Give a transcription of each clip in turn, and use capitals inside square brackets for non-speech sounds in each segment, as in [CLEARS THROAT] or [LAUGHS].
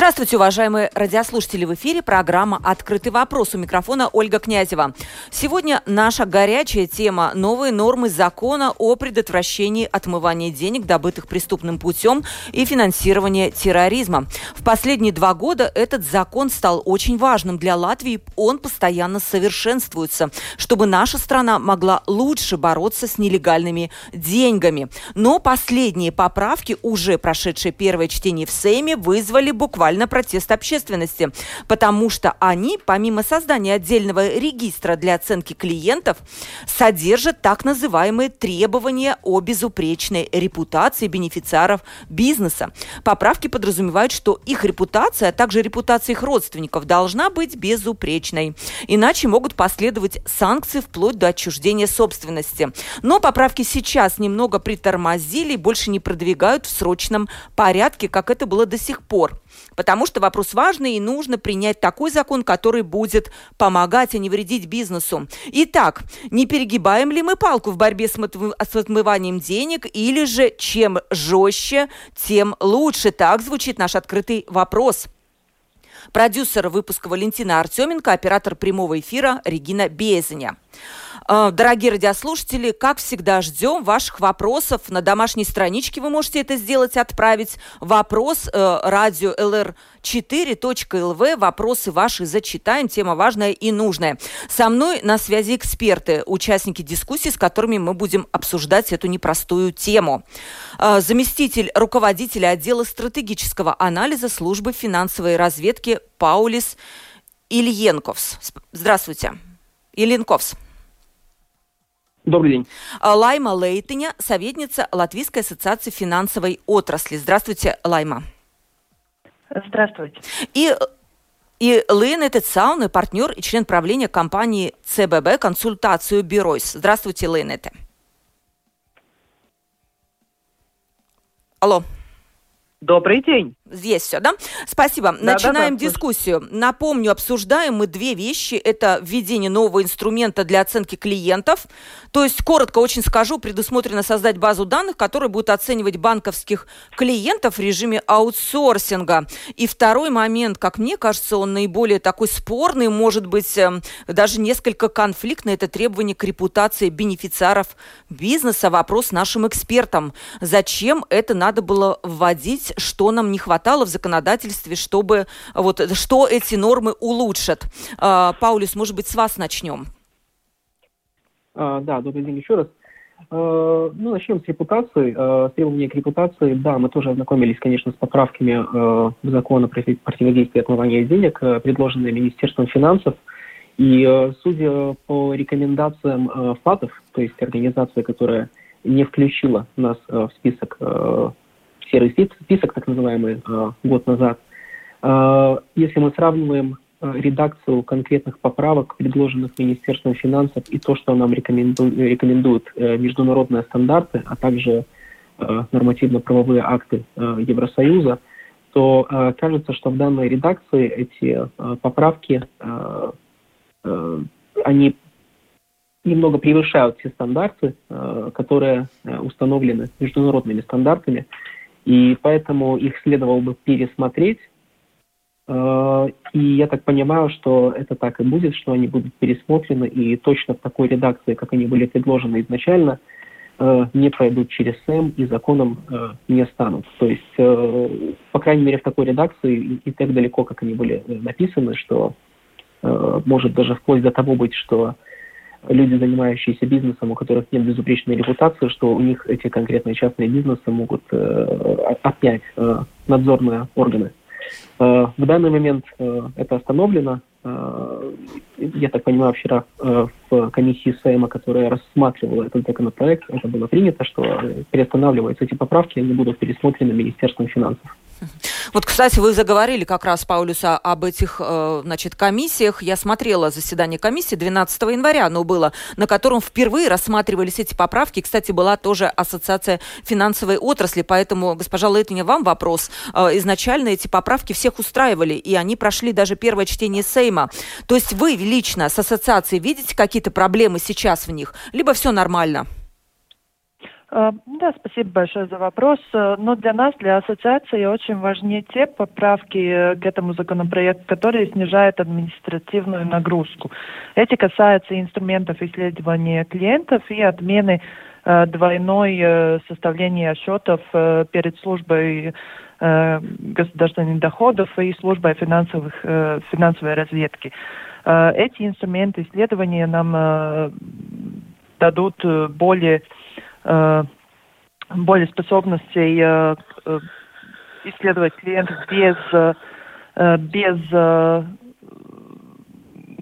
Здравствуйте, уважаемые радиослушатели. В эфире программа «Открытый вопрос». У микрофона Ольга Князева. Сегодня наша горячая тема – новые нормы закона о предотвращении отмывания денег, добытых преступным путем, и финансирования терроризма. В последние два года этот закон стал очень важным для Латвии. Он постоянно совершенствуется, чтобы наша страна могла лучше бороться с нелегальными деньгами. Но последние поправки, уже прошедшие первое чтение в Сейме, вызвали буквально буквально протест общественности, потому что они, помимо создания отдельного регистра для оценки клиентов, содержат так называемые требования о безупречной репутации бенефициаров бизнеса. Поправки подразумевают, что их репутация, а также репутация их родственников должна быть безупречной. Иначе могут последовать санкции вплоть до отчуждения собственности. Но поправки сейчас немного притормозили и больше не продвигают в срочном порядке, как это было до сих пор потому что вопрос важный и нужно принять такой закон, который будет помогать, а не вредить бизнесу. Итак, не перегибаем ли мы палку в борьбе с, с отмыванием денег или же чем жестче, тем лучше? Так звучит наш открытый вопрос. Продюсер выпуска Валентина Артеменко, оператор прямого эфира Регина Безеня. А, дорогие радиослушатели, как всегда, ждем ваших вопросов. На домашней страничке вы можете это сделать, отправить вопрос э, радио lr4.lv. Вопросы ваши зачитаем. Тема важная и нужная. Со мной на связи эксперты, участники дискуссии, с которыми мы будем обсуждать эту непростую тему. Э, заместитель руководителя отдела стратегического анализа службы финансовой разведки Паулис Ильенковс. Здравствуйте. Ильенковс. Добрый день. А, Лайма Лейтыня, советница Латвийской ассоциации финансовой отрасли. Здравствуйте, Лайма. Здравствуйте. И и Лейн этот сауны, партнер и член правления компании ЦББ «Консультацию Бюройс». Здравствуйте, Лейн это. Алло. Добрый день. Здесь все, да? Спасибо. Да, Начинаем да, да, дискуссию. Напомню, обсуждаем мы две вещи. Это введение нового инструмента для оценки клиентов. То есть, коротко очень скажу, предусмотрено создать базу данных, которая будет оценивать банковских клиентов в режиме аутсорсинга. И второй момент, как мне кажется, он наиболее такой спорный, может быть, эм, даже несколько конфликтный, это требование к репутации бенефициаров бизнеса. Вопрос нашим экспертам. Зачем это надо было вводить? Что нам не хватает? Хватало в законодательстве, чтобы вот что эти нормы улучшат. А, Паулюс, может быть, с вас начнем? А, да, добрый день еще раз. А, ну, начнем с репутации. С требования к репутации, да, мы тоже ознакомились, конечно, с поправками в закон о противодействии отмывания денег, предложенные Министерством финансов. И судя по рекомендациям ФАТов, то есть организация, которая не включила нас в список серый список, так называемый, э, год назад. Э, если мы сравниваем э, редакцию конкретных поправок, предложенных Министерством финансов, и то, что нам рекомендуют, международные стандарты, а также нормативно-правовые акты Евросоюза, то кажется, что в данной редакции эти поправки, они немного превышают все стандарты, которые установлены международными стандартами. И поэтому их следовало бы пересмотреть. Э, и я так понимаю, что это так и будет, что они будут пересмотрены и точно в такой редакции, как они были предложены изначально, э, не пройдут через СЭМ и законом э, не станут. То есть, по крайней мере, в такой редакции и так далеко, как они были написаны, что может даже вплоть до того быть, что люди, занимающиеся бизнесом, у которых нет безупречной репутации, что у них эти конкретные частные бизнесы могут э, отнять э, надзорные органы. Э, в данный момент э, это остановлено. Э, я так понимаю, вчера э, в комиссии Сейма, которая рассматривала этот законопроект, это было принято, что переостанавливаются эти поправки, они будут пересмотрены Министерством финансов. [LAUGHS] Вот, кстати, вы заговорили как раз, Паулюса, об этих, э, значит, комиссиях. Я смотрела заседание комиссии 12 января, оно было, на котором впервые рассматривались эти поправки. Кстати, была тоже Ассоциация финансовой отрасли, поэтому, госпожа Лейтиня, вам вопрос. Э, изначально эти поправки всех устраивали, и они прошли даже первое чтение Сейма. То есть вы лично с ассоциацией видите какие-то проблемы сейчас в них, либо все нормально? Э, да, спасибо большое за вопрос. Э, но для нас, для ассоциации, очень важны те поправки э, к этому законопроекту, которые снижают административную нагрузку. Эти касаются инструментов исследования клиентов и отмены двойной составления отчетов перед службой государственных доходов и службой финансовых, финансовой разведки. Эти инструменты исследования нам дадут более более способностей э, э, исследовать клиентов без, без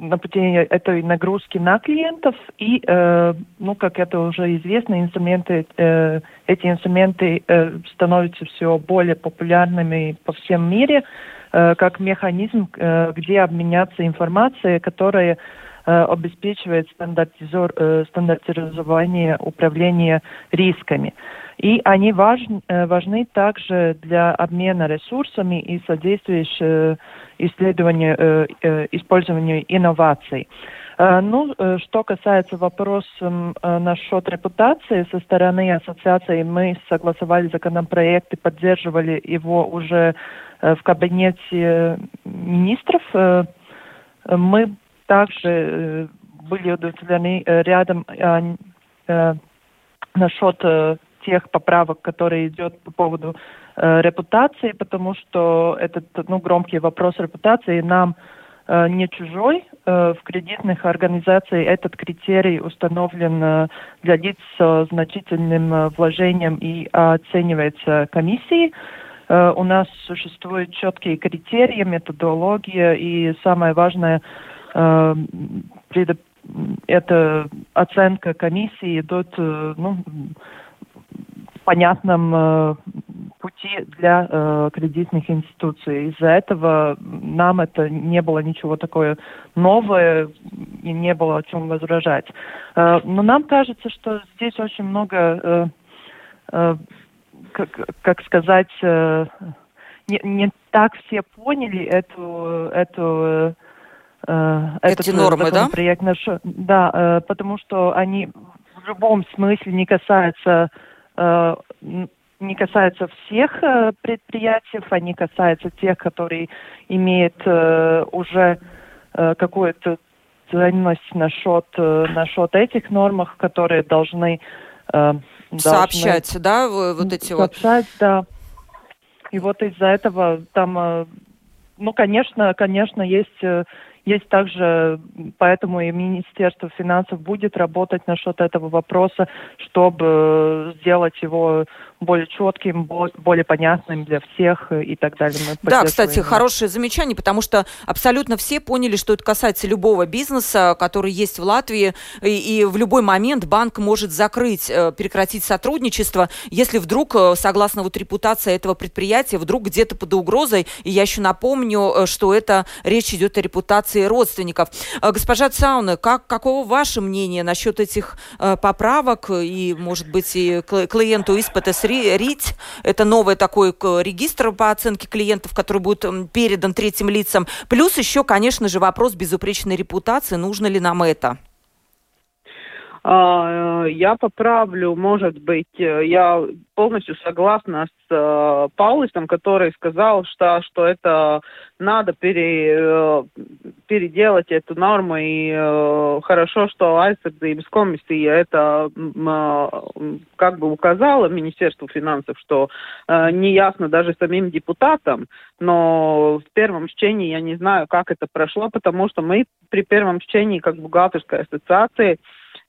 нападения этой нагрузки на клиентов. И, ну, как это уже известно, инструменты, эти инструменты становятся все более популярными по всем мире, как механизм, где обменяться информацией, которая Э, обеспечивает э, стандартизирование управления рисками. И они важны, э, важны также для обмена ресурсами и содействия исследованию, использованию инноваций. Ну, что касается вопроса насчет репутации со стороны ассоциации, мы согласовали законопроект и поддерживали его уже в кабинете министров. Мы также э, были удовлетворены э, рядом э, насчет тех поправок, которые идет по поводу репутации, потому что этот ну, громкий вопрос репутации нам не чужой. В кредитных организациях этот критерий установлен для лиц с значительным вложением и оценивается комиссией. У нас существуют четкие критерии, методология и самое важное – Э, эта оценка комиссии идет э, ну, понятном э, пути для э, кредитных институций. Из-за этого нам это не было ничего такое новое и не было о чем возражать. Э, но нам кажется, что здесь очень много, э, э, как, как сказать, э, не, не так все поняли эту, эту э, Эти нормы, да? Наш, да, э, потому что они в любом смысле не касаются э, не касаются всех предприятий, они касаются тех, которые имеют уже какую-то ценность насчет, насчет этих нормах, которые должны сообщать, должны, да, вот эти сообщать, вот. да. И вот из-за этого там, ну, конечно, конечно, есть есть также, поэтому и Министерство финансов будет работать насчет этого вопроса, чтобы сделать его более четким, более понятным для всех и так далее. Мы да, кстати, хорошее замечание, потому что абсолютно все поняли, что это касается любого бизнеса, который есть в Латвии, и, и в любой момент банк может закрыть, э, прекратить сотрудничество, если вдруг, э, согласно вот репутации этого предприятия, вдруг где-то под угрозой, и я еще напомню, э, что это речь идет о репутации родственников. Госпожа Цауна, как, каково ваше мнение насчет этих поправок и, может быть, и клиенту испыта РИТ. Это новый такой регистр по оценке клиентов, который будет передан третьим лицам. Плюс еще, конечно же, вопрос безупречной репутации. Нужно ли нам это? А, э, я поправлю, может быть, э, я полностью согласна с э, Паулисом, который сказал, что, что это надо пере, переделать эту норму, и хорошо, что Айсердības комиссия это как бы указала Министерству финансов, что не ясно даже самим депутатам, но в первом чтении я не знаю, как это прошло, потому что мы при первом чтении, как бухгалтерской ассоциации, а,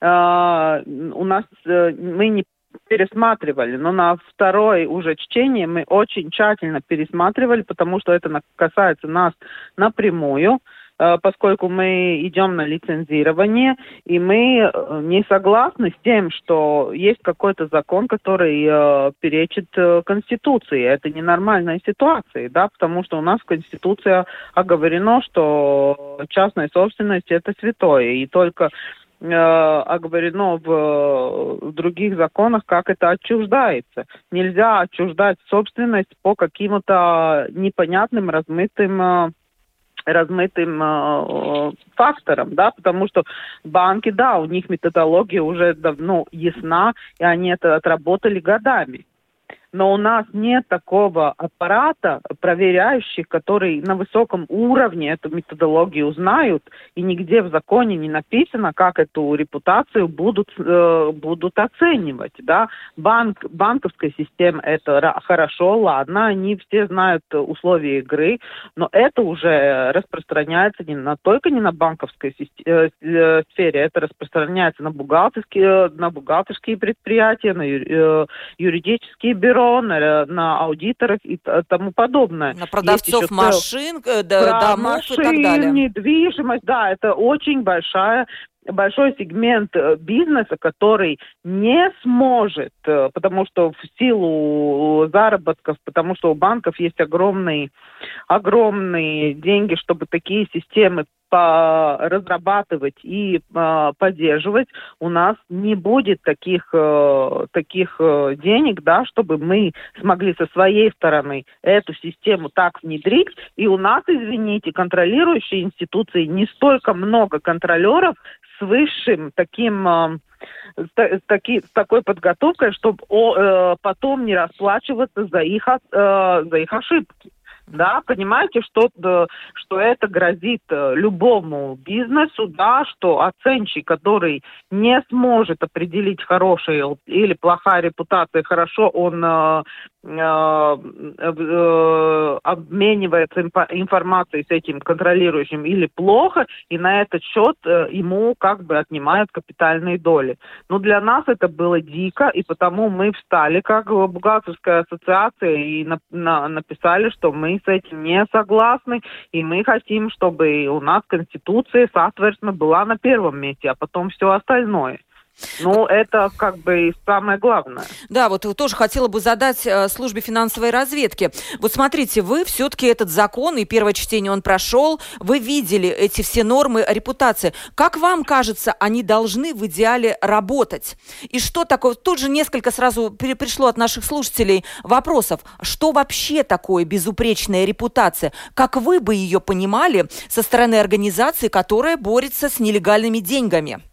у нас э, мы не пересматривали, но на второе уже чтение мы очень тщательно пересматривали, потому что это касается нас напрямую. э, поскольку мы идем на лицензирование, и мы э, не согласны с тем, что есть какой-то закон, который э, перечит Конституции. Это ненормальная ситуация, да, потому что у нас в Конституции оговорено, что частная собственность это святое, и только оговорено в, в других законах, как это отчуждается. Нельзя отчуждать собственность по каким-то непонятным, размытым размытым э, фактором, да, потому что банки, да, у них методология уже давно ясна, и они это отработали годами но у нас нет такого аппарата проверяющих, который на высоком уровне эту методологию знают, и нигде в законе не написано, как эту репутацию будут, э, будут оценивать. Да? Банк, банковская система это хорошо, ладно, они все знают условия игры, но это уже распространяется не на, только не на банковской системе, э, сфере, это распространяется на бухгалтерские, на бухгалтерские предприятия, на э, юридические бюро, бюро, на, на аудиторов и тому подобное. На продавцов машин, цел... да, домов машин, и так далее. недвижимость, да, это очень большая большой сегмент э, бизнеса, который не сможет, э, потому что в силу заработков, потому что у банков есть огромные, огромные деньги, чтобы такие системы разрабатывать и э, поддерживать, у нас не будет таких, э, таких э, денег, да, чтобы мы смогли со своей стороны эту систему так внедрить. И у нас, извините, контролирующие институции не столько много контролеров с высшим таким э, с, таки, такой подготовкой, чтобы о, э, потом не расплачиваться за их, э, за их ошибки да, понимаете, что, что это грозит э, любому бизнесу, да, что оценщик, который не сможет определить хорошая или плохая репутация, хорошо он э, э, э, обменивается информацией с этим контролирующим или плохо, и на этот счет э, ему как бы отнимают капитальные доли. Но для нас это было дико, и потому мы встали как бухгалтерская ассоциация и на, на, написали, что мы с этим не согласны, и мы хотим, чтобы у нас Конституция, соответственно, была на первом месте, а потом все остальное. Ну, это как бы самое главное. Да, вот тоже хотела бы задать э, службе финансовой разведки. Вот смотрите, вы все-таки этот закон, и первое чтение он прошел, вы видели эти все нормы репутации. Как вам кажется, они должны в идеале работать? И что такое? Тут же несколько сразу пришло от наших слушателей вопросов. Что вообще такое безупречная репутация? Как вы бы ее понимали со стороны организации, которая борется с нелегальными деньгами?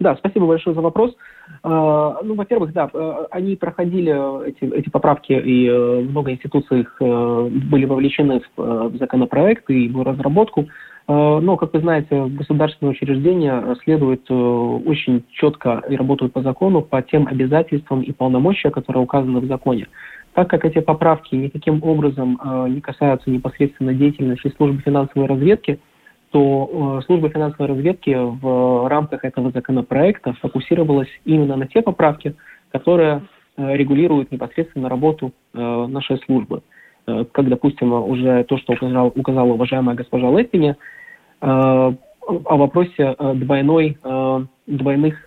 Да, спасибо большое за вопрос. А, ну, во-первых, да, э, они проходили эти, эти поправки, и э, много институций их э, были вовлечены в законопроект и в разработку. Но, как вы знаете, государственные учреждения следуют очень четко и работают по закону по тем обязательствам и полномочиям, которые указаны в законе. Так как эти поправки никаким образом не касаются непосредственно деятельности службы финансовой разведки, то э, служба финансовой разведки в рамках этого законопроекта фокусировалась именно на те поправки, которые э, регулируют непосредственно работу э, нашей службы. Как, допустим, уже то, что указал, указала уважаемая госпожа Леппини, о вопросе двойной, двойных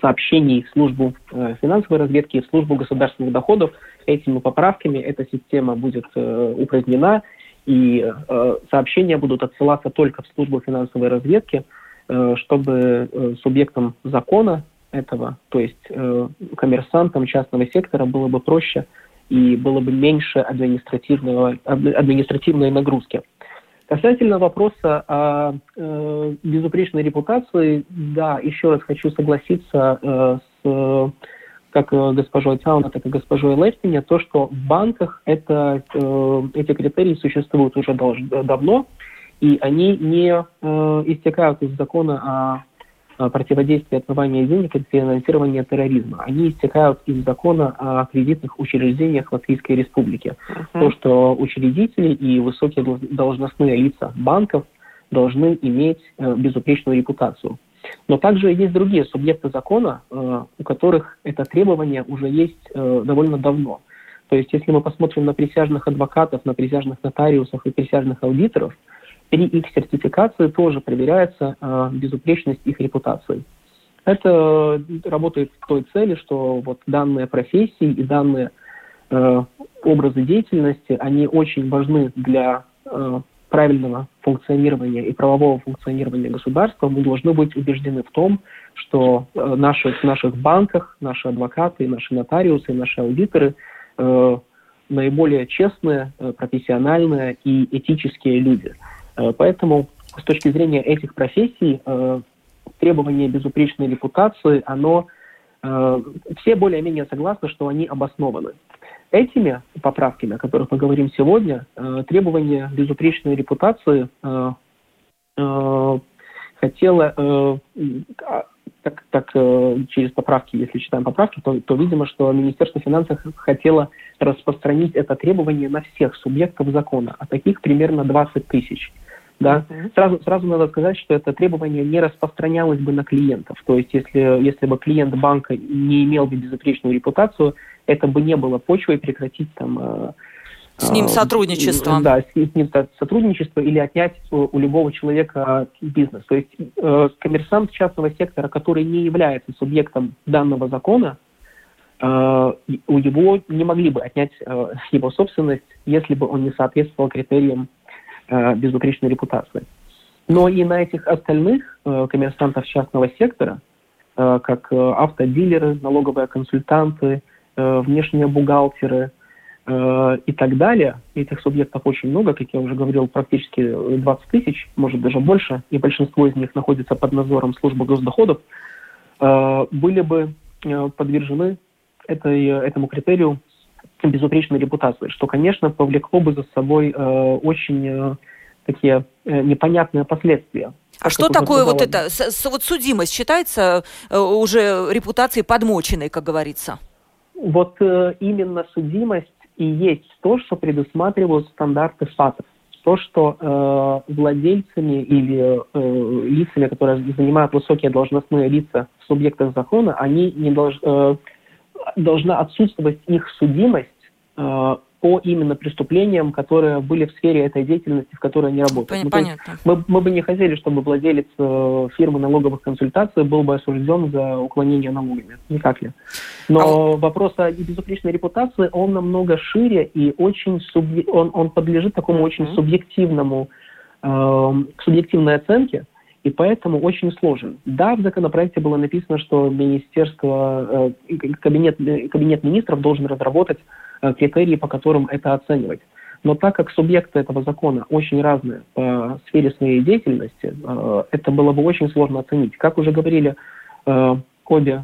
сообщений в службу финансовой разведки и в службу государственных доходов. Этими поправками эта система будет упразднена, и э, сообщения будут отсылаться только в службу финансовой разведки, э, чтобы э, субъектам закона этого, то есть э, коммерсантам частного сектора, было бы проще и было бы меньше административного, административной нагрузки. Касательно вопроса о э, безупречной репутации, да, еще раз хочу согласиться э, с как э, госпожой Тауна, так и госпожой Лестине, то, что в банках это, э, эти критерии существуют уже давно, и они не э, истекают из закона о противодействии отмывания денег и финансирования терроризма. Они истекают из закона о кредитных учреждениях Латвийской Республики. Uh-huh. То, что учредители и высокие должностные лица банков должны иметь безупречную репутацию. Но также есть другие субъекты закона, э, у которых это требование уже есть э, довольно давно. То есть, если мы посмотрим на присяжных адвокатов, на присяжных нотариусов и присяжных аудиторов, при их сертификации тоже проверяется э, безупречность их репутации. Это работает к той цели, что вот данные профессии и данные образы деятельности, они очень важны для правильного функционирования и правового функционирования государства. Мы должны быть убеждены в том, что э, наши, в наших банках наши адвокаты, наши нотариусы, наши аудиторы э, наиболее честные, э, профессиональные и этические люди. Э, поэтому с точки зрения этих профессий э, требование безупречной репутации, оно все более-менее согласны, что они обоснованы. Этими поправками, о которых мы говорим сегодня, э, требование безупречной репутации э, э, хотело э, а, так, так э, через поправки, если читаем поправки, то, то видимо, что Министерство финансов хотело распространить это требование на всех субъектов закона, а таких примерно 20 тысяч. Да? Uh-huh. Сразу, сразу надо сказать, что это требование не распространялось бы на клиентов. То есть, если, если бы клиент банка не имел бы безупречную репутацию, это бы не было почвой прекратить там... Э, с ним э, сотрудничество. Да, с ним сотрудничество или отнять у, любого человека бизнес. То есть э, коммерсант частного сектора, который не является субъектом данного закона, э, у него не могли бы отнять э, его собственность, если бы он не соответствовал критериям безупречной репутации. Но и на этих остальных э, коммерсантов частного сектора, э, как э, автодилеры, налоговые консультанты, э, внешние бухгалтеры э, и так далее, этих субъектов очень много, как я уже говорил, практически 20 тысяч, может даже больше, и большинство из них находится под надзором службы госдоходов, э, были бы э, подвержены этой, этому критерию безупречной репутации, что, конечно, повлекло бы за собой э, очень э, такие э, непонятные последствия. А что такое вот это, с, с, вот судимость считается э, уже репутацией подмоченной, как говорится? Вот э, именно судимость и есть то, что предусматривают стандарты ФАТов. То, что э, владельцами или э, лицами, которые занимают высокие должностные лица в субъектах закона, они не долж, э, должна отсутствовать их судимость э, по именно преступлениям, которые были в сфере этой деятельности, в которой они работают. Ну, понятно. Мы, мы бы не хотели, чтобы владелец э, фирмы налоговых консультаций был бы осужден за уклонение налогами. Никак ли. Но а... вопрос о безупречной репутации, он намного шире и очень субъ... он, он подлежит такому mm-hmm. очень субъективному, э, субъективной оценке. И поэтому очень сложен. Да, в законопроекте было написано, что министерство, э, кабинет, кабинет министров должен разработать э, критерии, по которым это оценивать. Но так как субъекты этого закона очень разные по сфере своей деятельности, э, это было бы очень сложно оценить. Как уже говорили обе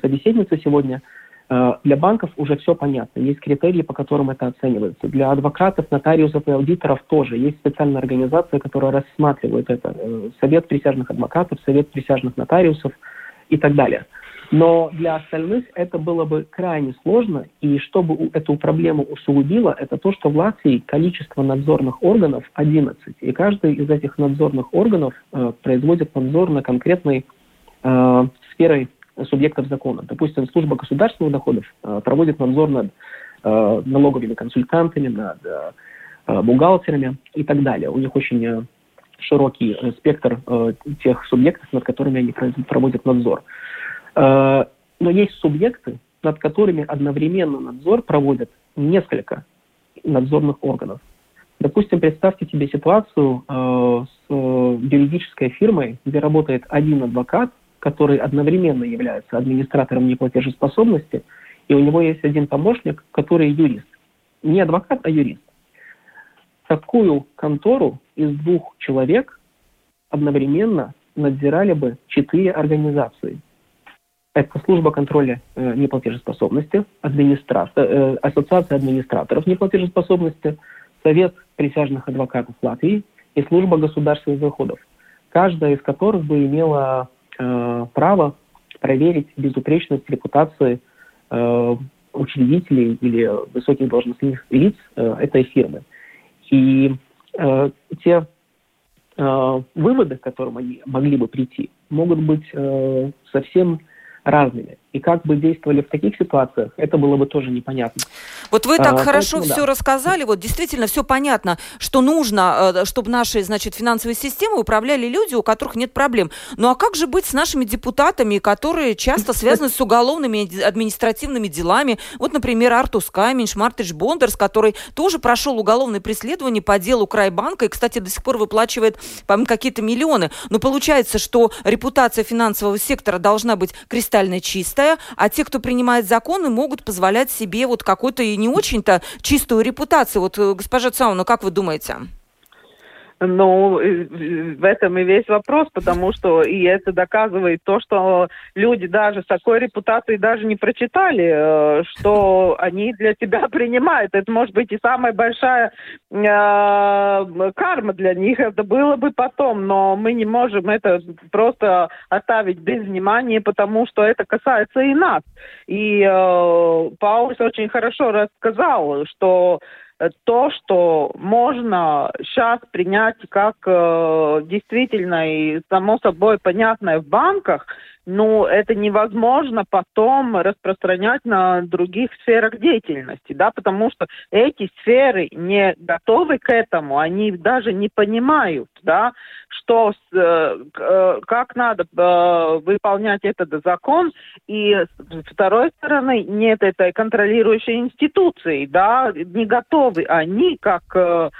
собеседницы сегодня, для банков уже все понятно. Есть критерии, по которым это оценивается. Для адвокатов, нотариусов и аудиторов тоже есть специальная организация, которая рассматривает это. Э, Совет присяжных адвокатов, Совет присяжных нотариусов и так далее. Но для остальных это было бы крайне сложно, и чтобы эту проблему усугубило, это то, что в Латвии количество надзорных органов 11, и каждый из этих надзорных органов э, производит надзор на конкретной э, сферой субъектов закона. Допустим, служба государственных доходов э, проводит надзор над э, налоговыми консультантами, над э, бухгалтерами и так далее. У них очень широкий спектр тех субъектов, над которыми они проводят надзор. Но есть субъекты, над которыми одновременно надзор проводят несколько надзорных органов. Допустим, представьте себе ситуацию э, с э, юридической фирмой, где работает один адвокат, который одновременно является администратором неплатежеспособности, и у него есть один помощник, который юрист. Не адвокат, а юрист. Такую контору из двух человек одновременно надзирали бы четыре организации. Это служба контроля э, неплатежеспособности, администратор, э, ассоциация администраторов неплатежеспособности, Совет присяжных адвокатов Латвии и служба государственных доходов, каждая из которых бы имела э, право проверить безупречность репутации э, учредителей или высоких должностных лиц э, этой фирмы. И э, те э, выводы, к которым они могли бы прийти, могут быть э, совсем разными. И как бы действовали в таких ситуациях, это было бы тоже непонятно. Вот вы так а, хорошо поэтому, все да. рассказали, вот действительно все понятно, что нужно, э, чтобы наши, значит, финансовые системы управляли люди, у которых нет проблем. Ну а как же быть с нашими депутатами, которые часто связаны с уголовными административными делами? Вот, например, Артус Каменш, Мартыш Бондерс, который тоже прошел уголовное преследование по делу Крайбанка и, кстати, до сих пор выплачивает, по какие-то миллионы. Но получается, что репутация финансового сектора должна быть кристально чистая, чистая, а те, кто принимает законы, могут позволять себе вот какую-то и не очень-то чистую репутацию. Вот, э, госпожа Цауна, как вы думаете? Ну, в этом и весь вопрос, потому что и это доказывает то, что люди даже с такой репутацией даже не прочитали, э, что они для себя [LAUGHS] принимают. Это может быть и самая большая э, карма для них. Это было бы потом, но мы не можем это просто оставить без внимания, потому что это касается и нас. И э, Паулс очень хорошо рассказал, что Э, то, что можно сейчас принять как э, действительно и само собой понятное в банках, ну, это невозможно потом распространять на других сферах деятельности, да, потому что эти сферы не готовы к этому, они даже не понимают, да, что, э, э, как надо э, выполнять этот закон, и с второй стороны нет этой контролирующей институции, да, не готовы они, как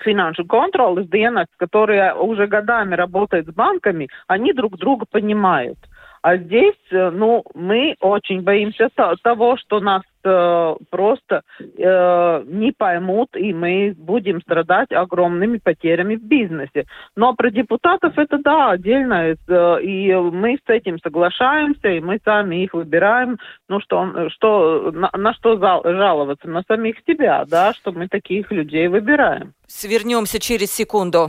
финансовый контроль dienests, которые уже годами работают с банками, они друг друга понимают. А здесь, э, ну, мы очень боимся того, что нас э, просто э, не поймут, и мы будем страдать огромными потерями в бизнесе. Но про депутатов это да, отдельно, э, и мы с этим соглашаемся, и мы сами их выбираем. Ну что, что на, на что жаловаться? На самих себя, да, что мы таких людей выбираем. Свернемся через секунду.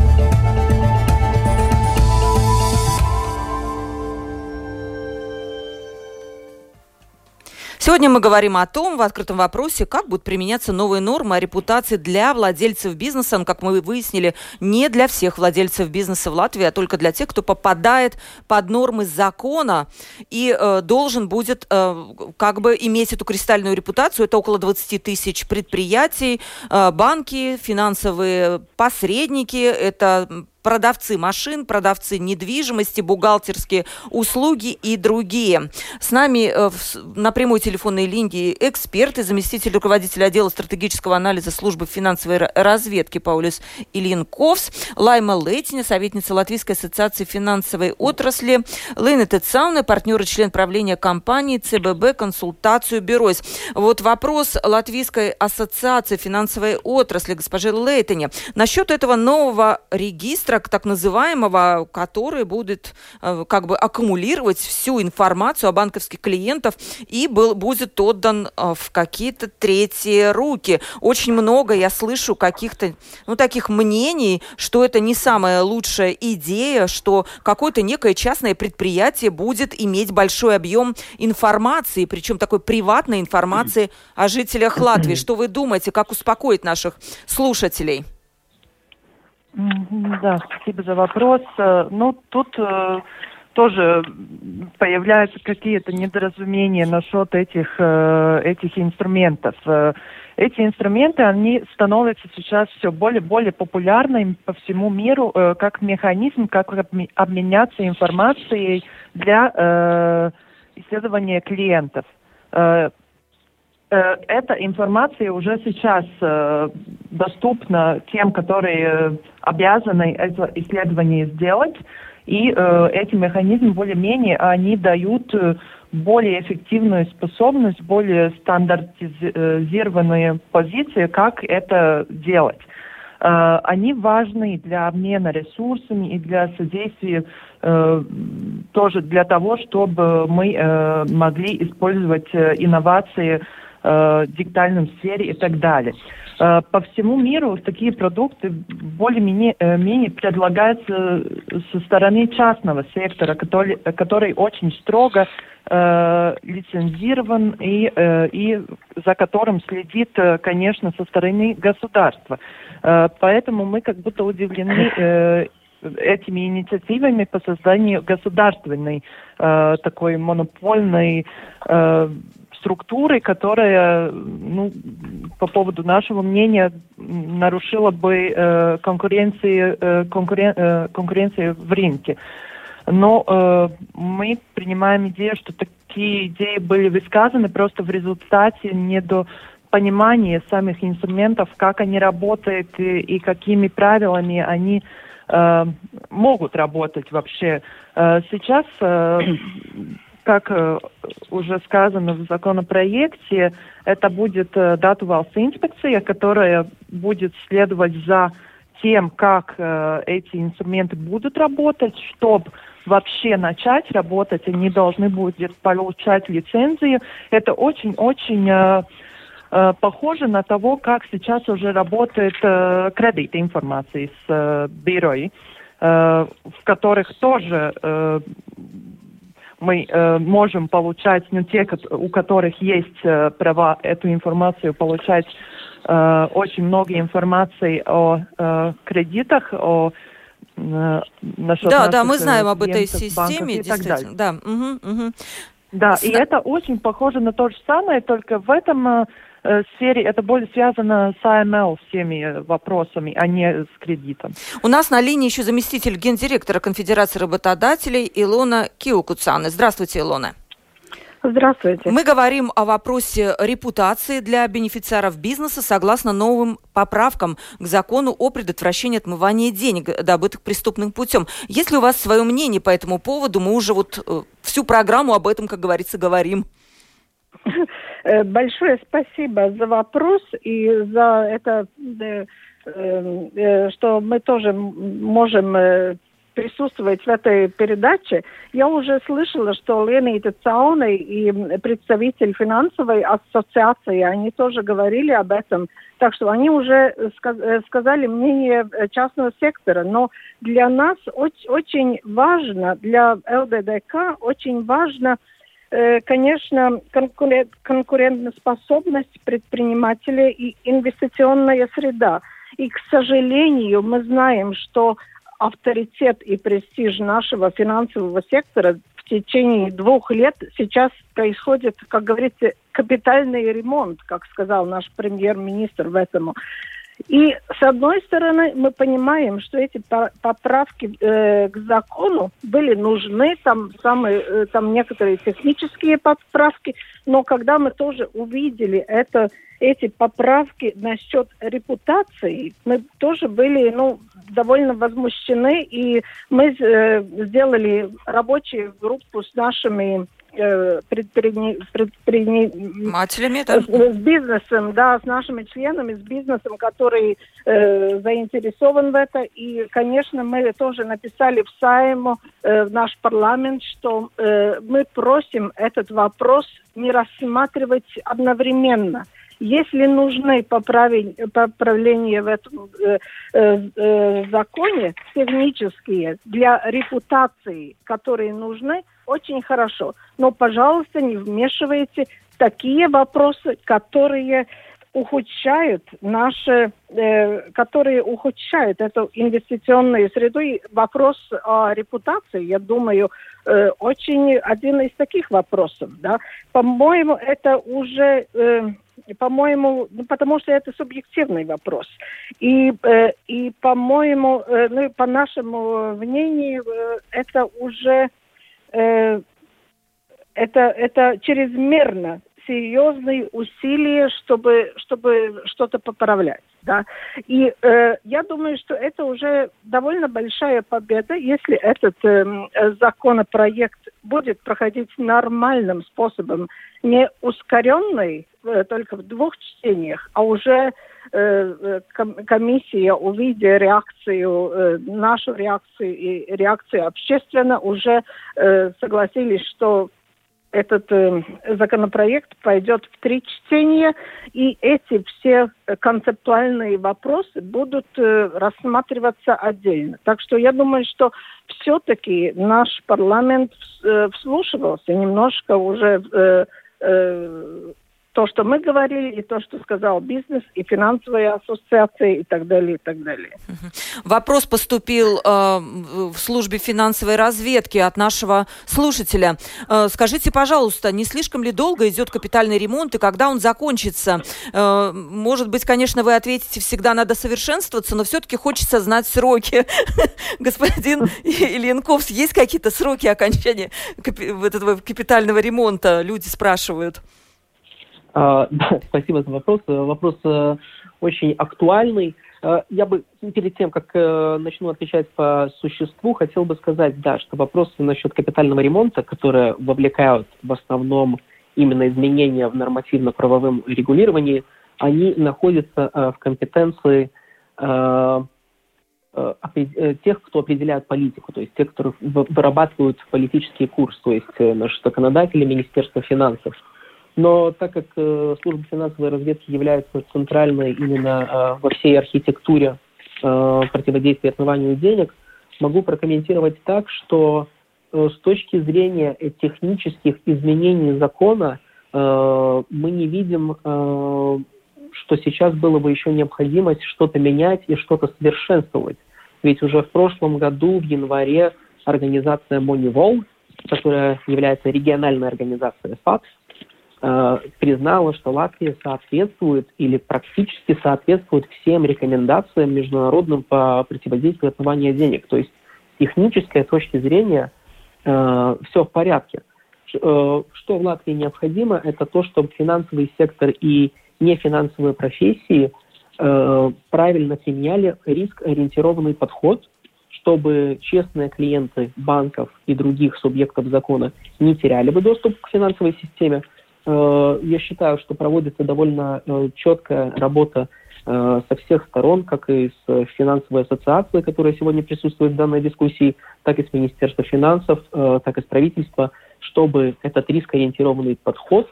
Сегодня мы говорим о том, в открытом вопросе, как будут применяться новые нормы о репутации для владельцев бизнеса. Но, как мы выяснили, не для всех владельцев бизнеса в Латвии, а только для тех, кто попадает под нормы закона и э, должен будет э, как бы иметь эту кристальную репутацию. Это около 20 тысяч предприятий, э, банки, финансовые посредники, это продавцы машин, продавцы недвижимости, бухгалтерские услуги и другие. С нами э, на прямой телефонной линии эксперты, заместитель руководителя отдела стратегического анализа службы финансовой разведки Паулюс Ильинковс, Лайма Лейтиня, советница Латвийской ассоциации финансовой отрасли, Лейна Тецауна, партнер и член правления компании ЦББ «Консультацию Бюройс». Вот вопрос Латвийской ассоциации финансовой отрасли госпожи Лейтине. Насчет этого нового регистра регистра, так называемого, который будет э, как бы аккумулировать всю информацию о банковских клиентах и был, будет отдан э, в какие-то третьи руки. Очень много я слышу каких-то, ну, таких мнений, что это не самая лучшая идея, что какое-то некое частное предприятие будет иметь большой объем информации, причем такой приватной информации о жителях Латвии. [CLEARS THROAT] Что вы думаете, как успокоить наших слушателей? Да, спасибо за вопрос. Э, ну, тут э, тоже появляются какие-то недоразумения насчет этих, э, этих инструментов. Эти инструменты, они становятся сейчас все более более популярными по всему миру как механизм, как обменяться информацией для исследования клиентов. Э, эта информация уже сейчас э, доступна тем, которые э, обязаны это исследование сделать. И эти механизмы более-менее, они дают более эффективную способность, более стандартизированные позиции, как это делать. Они важны для обмена ресурсами и для содействия тоже для того, чтобы мы могли использовать инновации э, дигитальном сфере и так далее. Э, по всему миру такие продукты более-менее э, предлагаются со стороны частного сектора, который, который очень строго э, лицензирован и, э, и за которым следит, э, конечно, со стороны государства. Э, поэтому мы как будто удивлены э, этими инициативами по созданию государственной э, такой монопольной э, структуры, которая, ну, по поводу нашего мнения, нарушила бы э, конкуренции, э, конкурен, э, конкуренции в рынке. Но э, мы принимаем идею, что такие идеи были высказаны просто в результате недопонимания самих инструментов, как они работают и, и какими правилами они э, могут работать вообще. Э, сейчас, э, как э, уже сказано в законопроекте, это будет э, дату инспекция, которая будет следовать за тем, как э, эти инструменты будут работать, чтобы вообще начать работать, они должны будут получать лицензию. Это очень-очень похоже на того, как сейчас уже работает э, кредит информации с э, бюро, э, в которых тоже э, мы э, можем получать, ну, те, у которых есть э, права эту информацию получать, э, очень много информации о э, кредитах, о э, Да, да, мы знаем об этой системе, и так далее. Да, угу, угу. да, и это очень похоже на то же самое, только в этом Э, сфере это более связано с АМЛ всеми вопросами, а не с кредитом. У нас на линии еще заместитель гендиректора Конфедерации работодателей Илона Киокуцаны. Здравствуйте, Илона. Здравствуйте. Мы говорим о вопросе репутации для бенефициаров бизнеса согласно новым поправкам к закону о предотвращении отмывания денег, добытых преступным путем. Есть ли у вас свое мнение по этому поводу? Мы уже вот э, всю программу об этом, как говорится, говорим. Э, большое спасибо за вопрос и за это, э, э, что мы тоже можем присутствовать в этой передаче. Я уже слышала, что Лена Цауны и представитель финансовой ассоциации, они тоже говорили об этом. Так что они уже сказали мнение частного сектора. Но для нас очень важно, для ЛДДК очень важно – Э, конечно, конкурентоспособность предпринимателей и инвестиционная среда. И, к сожалению, мы знаем, что авторитет и престиж нашего финансового сектора в течение двух лет сейчас происходит, как говорится, капитальный ремонт, как сказал наш премьер-министр в этом. И с одной стороны мы понимаем, что эти поправки э, к закону были нужны, там самые, э, там некоторые технические поправки, но когда мы тоже увидели это, эти поправки насчет репутации, мы тоже были, ну, довольно возмущены, и мы э, сделали рабочую группу с нашими Э, предпринимателями, да? с, бизнесом, да, с нашими членами, с бизнесом, который э, заинтересован в это. И, конечно, мы тоже написали в Сайму, э, в наш парламент, что э, мы просим этот вопрос не рассматривать одновременно. Если нужны поправления в этом э, э, э, законе технические для репутации, которые нужны, очень хорошо. Но, пожалуйста, не вмешивайте такие вопросы, которые ухудшают наши, э, которые ухудшают эту инвестиционную среду. И вопрос о репутации, я думаю, э, очень один из таких вопросов. Да? По-моему, это уже, э, по-моему, ну, потому что это субъективный вопрос. И, э, и по-моему, э, ну, по нашему мнению, э, это уже э, это, это чрезмерно серьезные усилия, чтобы, чтобы что-то поправлять. Да? И э, я думаю, что это уже довольно большая победа, если этот э, законопроект будет проходить нормальным способом, не ускоренный э, только в двух чтениях, а уже комиссия, увидя реакцию, э, нашу реакцию и реакцию общественно, уже э, согласились, что этот э, законопроект пойдет в три чтения, и эти все концептуальные вопросы будут э, рассматриваться отдельно. Так что я думаю, что все-таки наш парламент э, вслушивался немножко уже э, э, то, что мы говорили, и то, что сказал бизнес, и финансовые ассоциации, и так далее, и так далее. Вопрос поступил э, в службе финансовой разведки от нашего слушателя. Э, скажите, пожалуйста, не слишком ли долго идет капитальный ремонт, и когда он закончится? Э, может быть, конечно, вы ответите, всегда надо совершенствоваться, но все-таки хочется знать сроки. [LAUGHS] Господин Ильенков, есть какие-то сроки окончания этого капитального ремонта? Люди спрашивают. А, [LAUGHS] спасибо за вопрос. Вопрос э, очень актуальный. Э, я бы перед тем, как э, начну отвечать по существу, хотел бы сказать, да, что вопросы насчет капитального ремонта, которые вовлекают в основном именно изменения в нормативно-правовом регулировании, они находятся в компетенции тех, кто определяет политику, то есть тех, которые вырабатывают политический курс, то есть наши законодатели, Министерство финансов. Но так как э, служба финансовой разведки является центральной именно э, во всей архитектуре э, противодействия отмыванию денег, могу прокомментировать так, что э, с точки зрения технических изменений закона э, мы не видим, э, что сейчас было бы еще необходимость что-то менять и что-то совершенствовать. Ведь уже в прошлом году, в январе, организация Moneywall, которая является региональной организацией ФАТ, Э, признала, что Латвия соответствует или практически соответствует всем рекомендациям международным по противодействию отмывания денег. То есть с технической точки зрения э, все в порядке. Э, что в Латвии необходимо, это то, чтобы финансовый сектор и нефинансовые профессии э, правильно применяли риск-ориентированный подход, чтобы честные клиенты банков и других субъектов закона не теряли бы доступ к финансовой системе, я считаю, что проводится довольно э, четкая работа э, со всех сторон, как и с финансовой ассоциацией, которая сегодня присутствует в данной дискуссии, так и с Министерства финансов, так и с правительства, чтобы этот рискоориентированный подход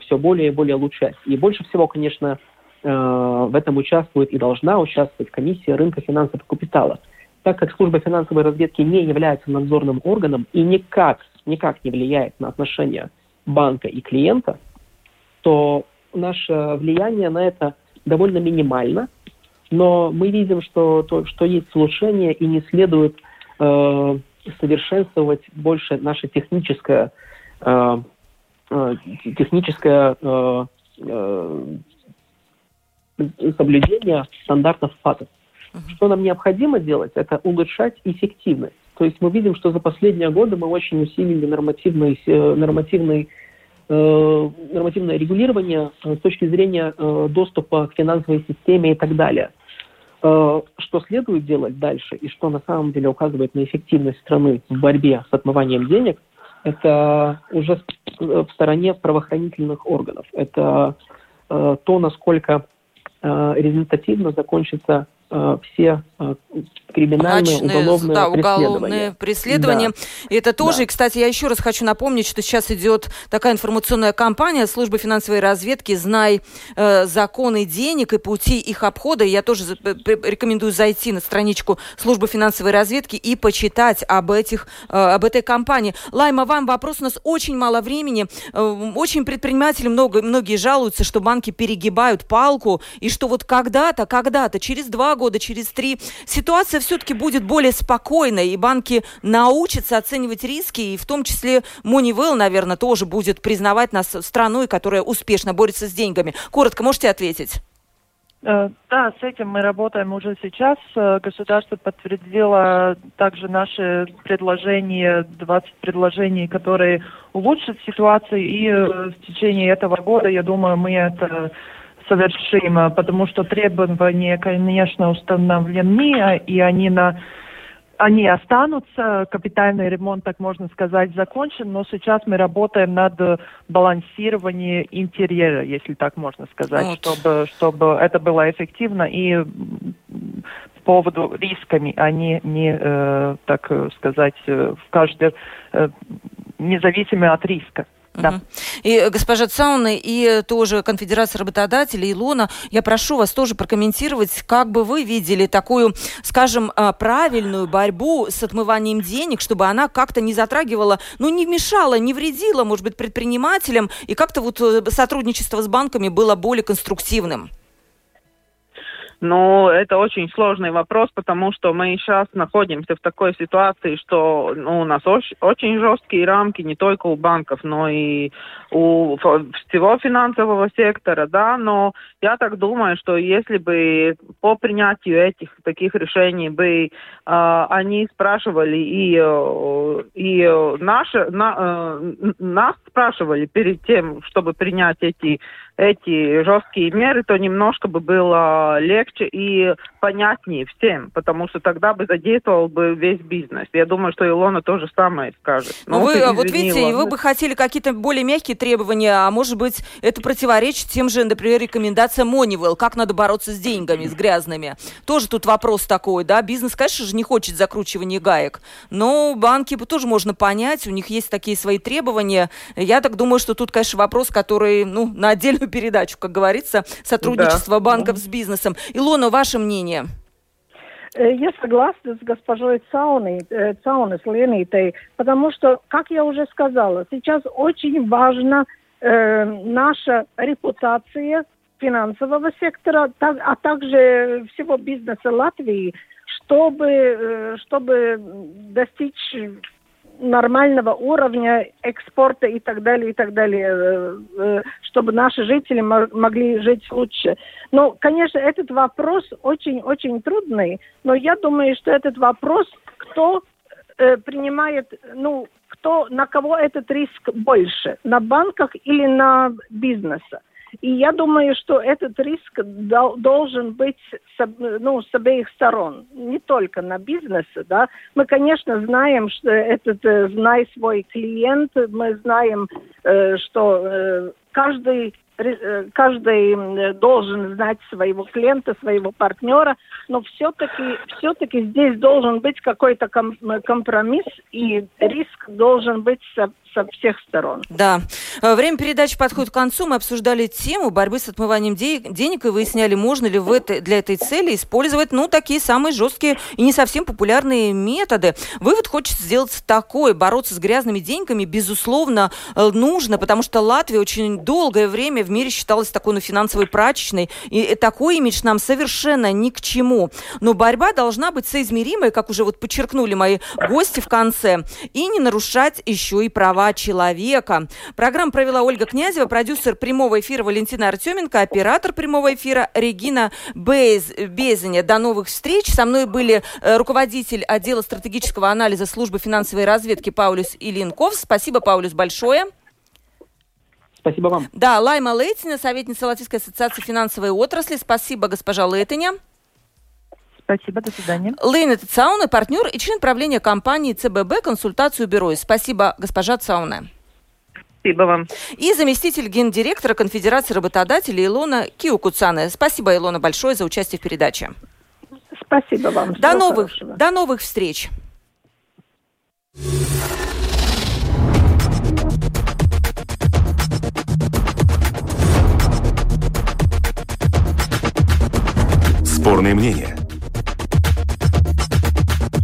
все более и более улучшать. И больше всего, конечно, в этом участвует и должна участвовать комиссия рынка финансов и капитала. Так как служба финансовой разведки не является надзорным органом и никак, никак не влияет на отношения банка и клиента, то наше влияние на это довольно минимально, но мы видим, что, то, что есть улучшение и не следует э, совершенствовать больше наше техническое, э, э, техническое э, э, соблюдение стандартов. Uh-huh. Что нам необходимо делать, это улучшать эффективность. То есть мы видим, что за последние годы мы очень усилили нормативный, э, нормативный э, нормативное регулирование э, с точки зрения доступа к финансовой системе и так далее. Что следует делать дальше и что на самом деле указывает на эффективность страны в борьбе с отмыванием денег, это уже в стороне правоохранительных органов. Это то, насколько результативно закончится все э, криминальные, Мрачные, уголовные да, уголовные преследования. Да. И это тоже, да. и, кстати, я еще раз хочу напомнить, что сейчас идет такая информационная кампания службы финансовой разведки «Знай э, законы денег и пути их обхода». Я тоже рекомендую зайти на страничку службы финансовой разведки и почитать об, этих, э, об этой кампании. Лайма, вам вопрос. У нас очень мало времени. Э, очень предприниматели много, многие жалуются, что банки перегибают палку, и что вот когда-то, когда-то, через два года, через три, ситуация все-таки будет более спокойной, и банки научатся оценивать риски, и в том числе Moneyval, наверное, тоже будет признавать нас страной, которая успешно борется с деньгами. Коротко можете ответить? Э, да, с этим мы работаем уже сейчас. Э, государство подтвердило также наши предложения, 20 предложений, которые улучшат ситуацию. И э, в течение этого года, я думаю, мы это совершим, потому что требования, конечно, установлены, и они на они останутся, капитальный ремонт, так можно сказать, закончен, но сейчас мы работаем над балансированием интерьера, если так можно сказать, вот. чтобы, чтобы это было эффективно и по поводу рисками, а не, не э, так сказать, в каждой, э, независимо от риска. Да. И госпожа Цауна, и тоже Конфедерация работодателей, Илона, я прошу вас тоже прокомментировать, как бы вы видели такую, скажем, а, правильную борьбу с отмыванием денег, чтобы она как-то не затрагивала, ну, не мешала, не вредила, может быть, предпринимателям, и как-то вот э, сотрудничество с банками было более конструктивным. Но это очень сложный вопрос, потому что мы сейчас находимся в такой ситуации, что ну, у нас очень, жесткие рамки не только у банков, но и у всего финансового сектора, да, но я так думаю, что если бы по принятию этих таких решений бы э, они спрашивали и, э, и наши, на, э, нас спрашивали перед тем, чтобы принять эти эти жесткие меры, то немножко бы было легче и понятнее всем, потому что тогда бы задействовал бы весь бизнес. Я думаю, что Илона тоже самое скажет. Ну, вы, извини, вот видите, Илона. вы бы хотели какие-то более мягкие требования, а может быть, это противоречит тем же, например, рекомендациям Moneyval, как надо бороться с деньгами, с грязными. Тоже тут вопрос такой, да, бизнес, конечно же, не хочет закручивания гаек, но банки тоже можно понять, у них есть такие свои требования. Я так думаю, что тут, конечно, вопрос, который, ну, на отдельную передачу, как говорится, сотрудничество да. банков с бизнесом. Илона, ваше мнение? Э, я согласна с госпожой Цауной, э, Цауной с Ленитой, потому что, как я уже сказала, сейчас очень важна э, наша репутация финансового сектора, так, а также всего бизнеса Латвии, чтобы, э, чтобы достичь нормального уровня экспорта и так далее, и так далее, э, э, чтобы наши жители могли жить лучше. Но, конечно, этот вопрос очень-очень трудный, но я думаю, что этот вопрос, кто э, принимает, ну, кто, на кого этот риск больше, на банках или на бизнесе. И я думаю, что этот риск должен быть ну, с обеих сторон, не только на бизнесе. Да? Мы, конечно, знаем, что этот э, «знай свой клиент», мы знаем, э, что э, каждый каждый должен знать своего клиента, своего партнера, но все-таки все-таки здесь должен быть какой-то компромисс, и риск должен быть со, всех сторон. Да. Э, время передачи подходит к концу. Мы обсуждали тему борьбы с отмыванием денег и выясняли, можно ли в этой, для этой цели использовать, ну, такие самые жесткие и не совсем популярные методы. Вывод хочется сделать такой. Бороться с грязными деньгами, безусловно, э, нужно, потому что Латвия очень долгое время в мире считалась такой, ну, финансовой прачечной, и такой имидж нам совершенно ни к чему. Но борьба должна быть соизмеримой, как уже вот подчеркнули мои гости в конце, и не нарушать еще и права человека. Программу провела Ольга Князева, продюсер прямого эфира Валентина Артеменко, оператор прямого эфира Регина Без, Безеня. До новых встреч. Со мной были э, руководитель отдела стратегического анализа службы финансовой разведки Паулюс Илинков. Спасибо, Паулюс, большое. Спасибо вам. Да, Лайма Лейтина, советница Латвийской ассоциации финансовой отрасли. Спасибо, госпожа Лейтиня. Спасибо, до свидания. Лейна Цауна, партнер и член правления компании ЦББ «Консультацию бюро». Спасибо, госпожа Цауна. Спасибо вам. И заместитель гендиректора Конфедерации работодателей Илона Киукуцана. Спасибо, Илона, большое за участие в передаче. Спасибо вам. До новых, до новых встреч. Спорные мнения.